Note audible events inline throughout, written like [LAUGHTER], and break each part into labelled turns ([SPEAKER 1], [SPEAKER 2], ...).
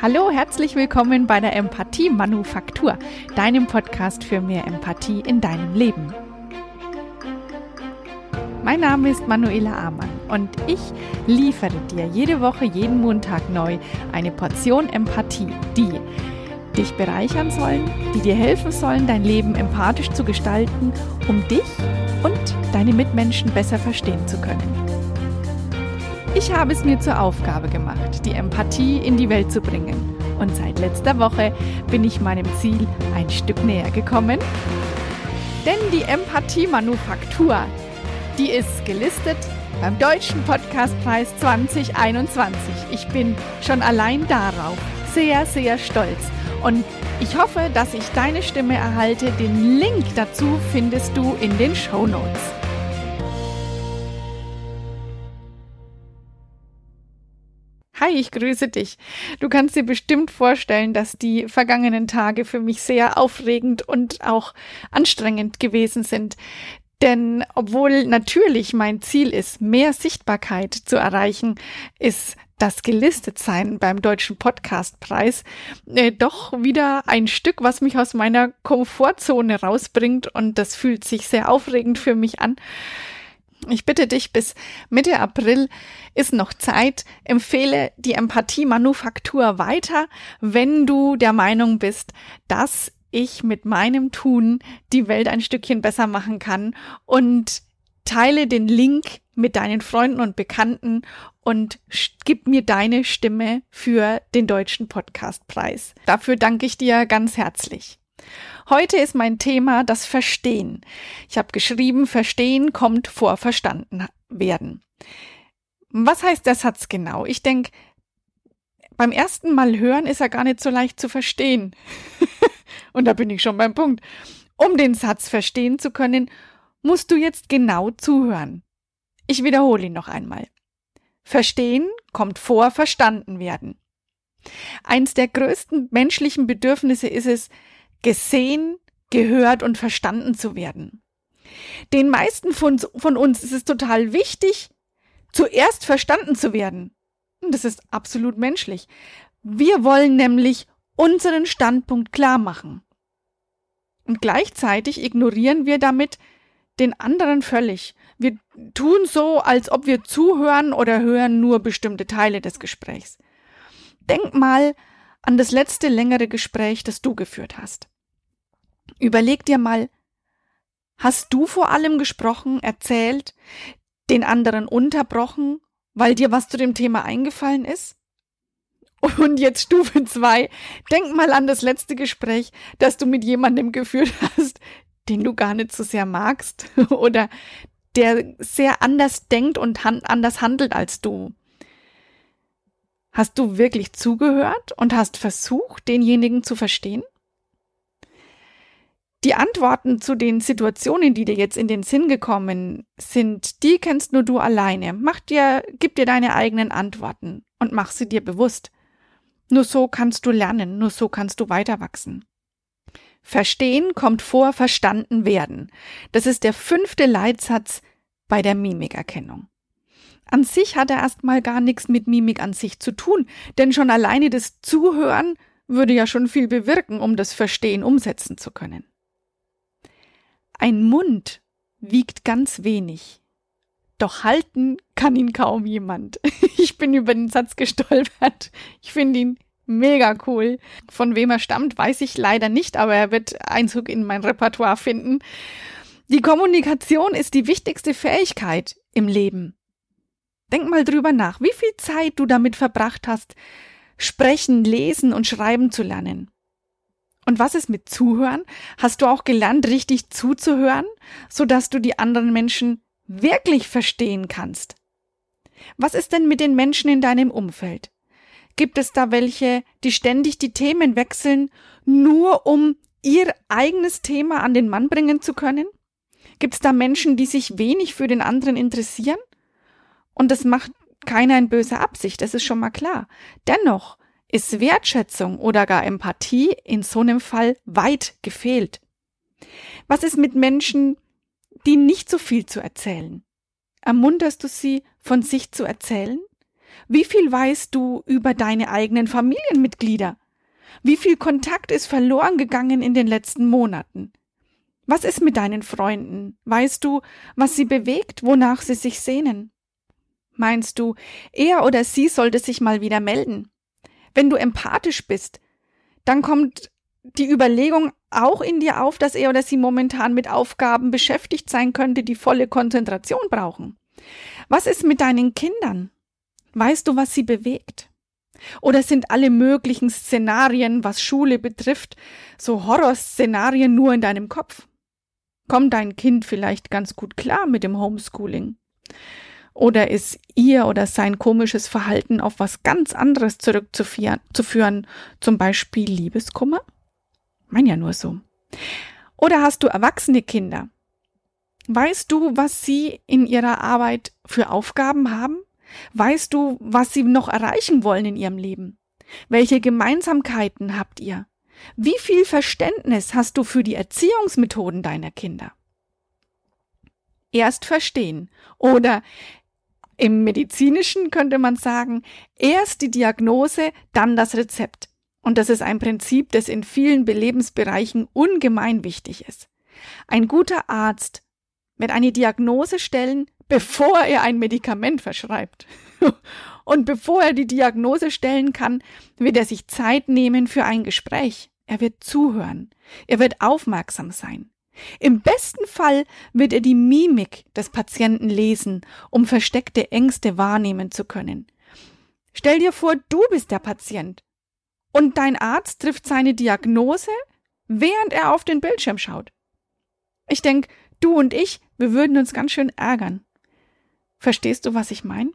[SPEAKER 1] Hallo, herzlich willkommen bei der Empathie Manufaktur, deinem Podcast für mehr Empathie in deinem Leben. Mein Name ist Manuela Amann und ich liefere dir jede Woche, jeden Montag neu eine Portion Empathie, die dich bereichern sollen, die dir helfen sollen, dein Leben empathisch zu gestalten, um dich und deine Mitmenschen besser verstehen zu können. Ich habe es mir zur Aufgabe gemacht, die Empathie in die Welt zu bringen. Und seit letzter Woche bin ich meinem Ziel ein Stück näher gekommen. Denn die Empathie-Manufaktur, die ist gelistet beim Deutschen Podcastpreis 2021. Ich bin schon allein darauf sehr, sehr stolz. Und ich hoffe, dass ich deine Stimme erhalte. Den Link dazu findest du in den Show Notes. Hi, ich grüße dich. Du kannst dir bestimmt vorstellen, dass die vergangenen Tage für mich sehr aufregend und auch anstrengend gewesen sind. Denn obwohl natürlich mein Ziel ist, mehr Sichtbarkeit zu erreichen, ist das Gelistetsein beim Deutschen Podcastpreis äh, doch wieder ein Stück, was mich aus meiner Komfortzone rausbringt und das fühlt sich sehr aufregend für mich an. Ich bitte dich, bis Mitte April ist noch Zeit. Empfehle die Empathie-Manufaktur weiter, wenn du der Meinung bist, dass ich mit meinem Tun die Welt ein Stückchen besser machen kann und teile den Link mit deinen Freunden und Bekannten und gib mir deine Stimme für den deutschen Podcastpreis. Dafür danke ich dir ganz herzlich. Heute ist mein Thema das Verstehen. Ich habe geschrieben, Verstehen kommt vor Verstanden werden. Was heißt der Satz genau? Ich denke, beim ersten Mal hören ist er gar nicht so leicht zu verstehen. [LAUGHS] Und da bin ich schon beim Punkt. Um den Satz verstehen zu können, musst du jetzt genau zuhören. Ich wiederhole ihn noch einmal. Verstehen kommt vor verstanden werden. Eins der größten menschlichen Bedürfnisse ist es, gesehen, gehört und verstanden zu werden. Den meisten von, von uns ist es total wichtig, zuerst verstanden zu werden. Und das ist absolut menschlich. Wir wollen nämlich unseren Standpunkt klar machen. Und gleichzeitig ignorieren wir damit den anderen völlig. Wir tun so, als ob wir zuhören oder hören nur bestimmte Teile des Gesprächs. Denk mal an das letzte längere Gespräch, das du geführt hast. Überleg dir mal, hast du vor allem gesprochen, erzählt, den anderen unterbrochen, weil dir was zu dem Thema eingefallen ist? Und jetzt Stufe zwei. Denk mal an das letzte Gespräch, das du mit jemandem geführt hast, den du gar nicht so sehr magst [LAUGHS] oder der sehr anders denkt und han anders handelt als du. Hast du wirklich zugehört und hast versucht, denjenigen zu verstehen? Die Antworten zu den Situationen, die dir jetzt in den Sinn gekommen sind, die kennst nur du alleine. Mach dir, gib dir deine eigenen Antworten und mach sie dir bewusst. Nur so kannst du lernen, nur so kannst du weiter wachsen. Verstehen kommt vor verstanden werden. Das ist der fünfte Leitsatz bei der Mimikerkennung. An sich hat er erstmal gar nichts mit Mimik an sich zu tun, denn schon alleine das Zuhören würde ja schon viel bewirken, um das Verstehen umsetzen zu können. Ein Mund wiegt ganz wenig, doch halten kann ihn kaum jemand. [LAUGHS] Ich bin über den Satz gestolpert. Ich finde ihn mega cool. Von wem er stammt, weiß ich leider nicht, aber er wird Einzug in mein Repertoire finden. Die Kommunikation ist die wichtigste Fähigkeit im Leben. Denk mal drüber nach, wie viel Zeit du damit verbracht hast, sprechen, lesen und schreiben zu lernen. Und was ist mit Zuhören? Hast du auch gelernt, richtig zuzuhören, so dass du die anderen Menschen wirklich verstehen kannst? Was ist denn mit den Menschen in deinem Umfeld? Gibt es da welche, die ständig die Themen wechseln, nur um ihr eigenes Thema an den Mann bringen zu können? Gibt es da Menschen, die sich wenig für den anderen interessieren? Und das macht keiner in böser Absicht, das ist schon mal klar. Dennoch ist Wertschätzung oder gar Empathie in so einem Fall weit gefehlt. Was ist mit Menschen, die nicht so viel zu erzählen? Ermunterst du sie, von sich zu erzählen? Wie viel weißt du über deine eigenen Familienmitglieder? Wie viel Kontakt ist verloren gegangen in den letzten Monaten? Was ist mit deinen Freunden? Weißt du, was sie bewegt, wonach sie sich sehnen? Meinst du, er oder sie sollte sich mal wieder melden? Wenn du empathisch bist, dann kommt die Überlegung auch in dir auf, dass er oder sie momentan mit Aufgaben beschäftigt sein könnte, die volle Konzentration brauchen. Was ist mit deinen Kindern? Weißt du, was sie bewegt? Oder sind alle möglichen Szenarien, was Schule betrifft, so Horrorszenarien nur in deinem Kopf? Kommt dein Kind vielleicht ganz gut klar mit dem Homeschooling? Oder ist ihr oder sein komisches Verhalten auf was ganz anderes zurückzuführen, zum Beispiel Liebeskummer? Mein ja nur so. Oder hast du erwachsene Kinder? Weißt du, was sie in ihrer Arbeit für Aufgaben haben? Weißt du, was sie noch erreichen wollen in ihrem Leben? Welche Gemeinsamkeiten habt ihr? Wie viel Verständnis hast du für die Erziehungsmethoden deiner Kinder? Erst verstehen oder im medizinischen könnte man sagen, erst die Diagnose, dann das Rezept. Und das ist ein Prinzip, das in vielen Belebensbereichen ungemein wichtig ist. Ein guter Arzt wird eine Diagnose stellen, bevor er ein Medikament verschreibt. [LAUGHS] Und bevor er die Diagnose stellen kann, wird er sich Zeit nehmen für ein Gespräch. Er wird zuhören. Er wird aufmerksam sein. Im besten Fall wird er die Mimik des Patienten lesen, um versteckte Ängste wahrnehmen zu können. Stell dir vor, du bist der Patient und dein Arzt trifft seine Diagnose, während er auf den Bildschirm schaut. Ich denke, du und ich, wir würden uns ganz schön ärgern. Verstehst du, was ich meine?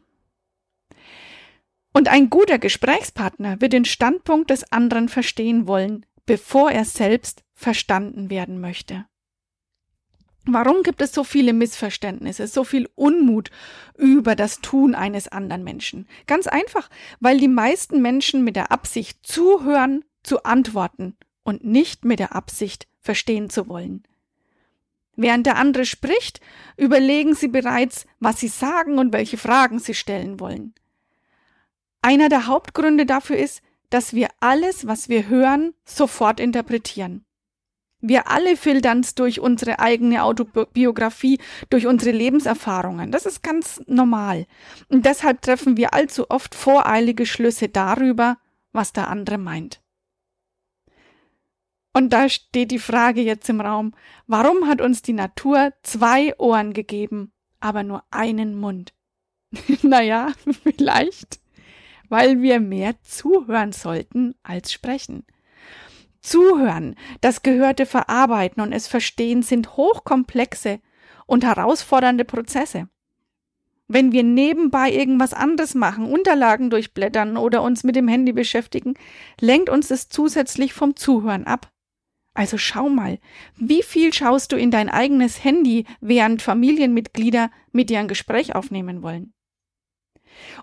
[SPEAKER 1] Und ein guter Gesprächspartner wird den Standpunkt des anderen verstehen wollen, bevor er selbst verstanden werden möchte. Warum gibt es so viele Missverständnisse, so viel Unmut über das Tun eines anderen Menschen? Ganz einfach, weil die meisten Menschen mit der Absicht zuhören, zu antworten und nicht mit der Absicht verstehen zu wollen. Während der andere spricht, überlegen sie bereits, was sie sagen und welche Fragen sie stellen wollen. Einer der Hauptgründe dafür ist, dass wir alles, was wir hören, sofort interpretieren. Wir alle filtern es durch unsere eigene Autobiografie, durch unsere Lebenserfahrungen. Das ist ganz normal. Und deshalb treffen wir allzu oft voreilige Schlüsse darüber, was der andere meint. Und da steht die Frage jetzt im Raum, warum hat uns die Natur zwei Ohren gegeben, aber nur einen Mund? [LAUGHS] naja, [LAUGHS] vielleicht, weil wir mehr zuhören sollten als sprechen. Zuhören, das Gehörte verarbeiten und es verstehen sind hochkomplexe und herausfordernde Prozesse. Wenn wir nebenbei irgendwas anderes machen, Unterlagen durchblättern oder uns mit dem Handy beschäftigen, lenkt uns es zusätzlich vom Zuhören ab. Also schau mal, wie viel schaust du in dein eigenes Handy, während Familienmitglieder mit dir ein Gespräch aufnehmen wollen?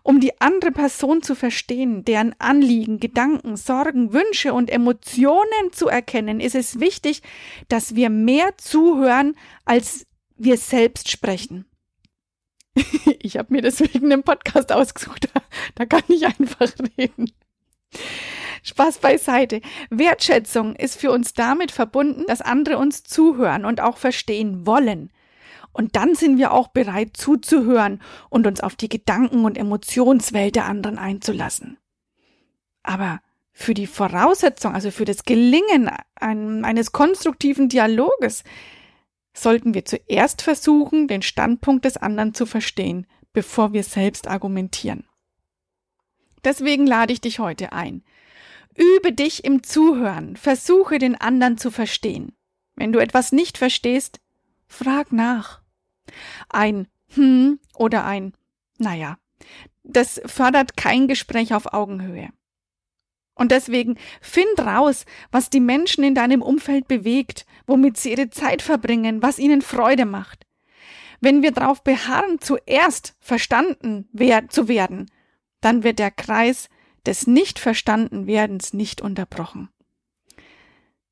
[SPEAKER 1] Um die andere Person zu verstehen, deren Anliegen, Gedanken, Sorgen, Wünsche und Emotionen zu erkennen, ist es wichtig, dass wir mehr zuhören, als wir selbst sprechen. [LAUGHS] ich habe mir deswegen einen Podcast ausgesucht. [LAUGHS] Da kann ich einfach reden. Spaß beiseite. Wertschätzung ist für uns damit verbunden, dass andere uns zuhören und auch verstehen wollen. Und dann sind wir auch bereit zuzuhören und uns auf die Gedanken und Emotionswelt der anderen einzulassen. Aber für die Voraussetzung, also für das Gelingen eines konstruktiven Dialoges, sollten wir zuerst versuchen, den Standpunkt des anderen zu verstehen, bevor wir selbst argumentieren. Deswegen lade ich dich heute ein. Übe dich im Zuhören, versuche den anderen zu verstehen. Wenn du etwas nicht verstehst, frag nach. Ein hm oder ein naja, das fördert kein Gespräch auf Augenhöhe. Und deswegen find raus, was die Menschen in deinem Umfeld bewegt, womit sie ihre Zeit verbringen, was ihnen Freude macht. Wenn wir darauf beharren, zuerst verstanden zu werden, dann wird der Kreis des Nicht-Verstanden-Werdens nicht unterbrochen.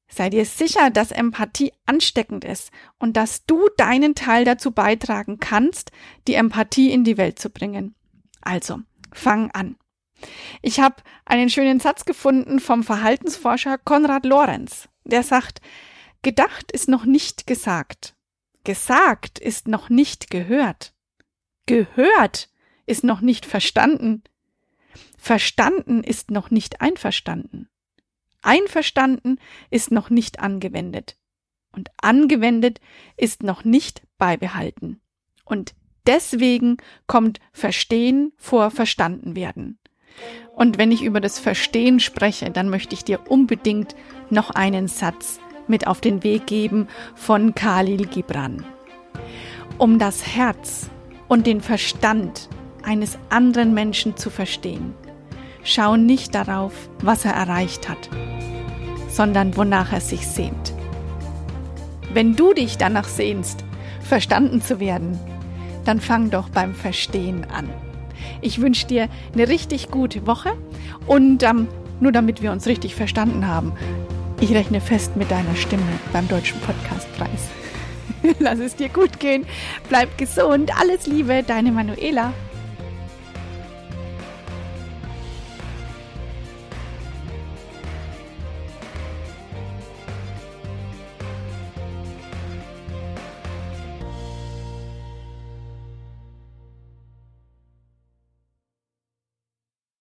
[SPEAKER 1] Sei dir sicher, dass Empathie ansteckend ist und dass du deinen Teil dazu beitragen kannst, die Empathie in die Welt zu bringen. Also, Fang an. Ich habe einen schönen Satz gefunden vom Verhaltensforscher Konrad Lorenz. Der sagt, gedacht ist noch nicht gesagt. Gesagt ist noch nicht gehört. Gehört ist noch nicht verstanden. Verstanden ist noch nicht einverstanden. Einverstanden ist noch nicht angewendet. Und angewendet ist noch nicht beibehalten. Und deswegen kommt Verstehen vor Verstanden werden. Und wenn ich über das Verstehen spreche, dann möchte ich dir unbedingt noch einen Satz mit auf den Weg geben von Khalil Gibran. Um das Herz und den Verstand eines anderen Menschen zu verstehen, schau nicht darauf, was er erreicht hat, sondern wonach er sich sehnt. Wenn du dich danach sehnst, verstanden zu werden, dann fang doch beim Verstehen an. Ich wünsche dir eine richtig gute Woche und ähm, nur damit wir uns richtig verstanden haben, ich rechne fest mit deiner Stimme beim Deutschen Podcastpreis. [LAUGHS] Lass es dir gut gehen, bleib gesund, alles Liebe, deine Manuela.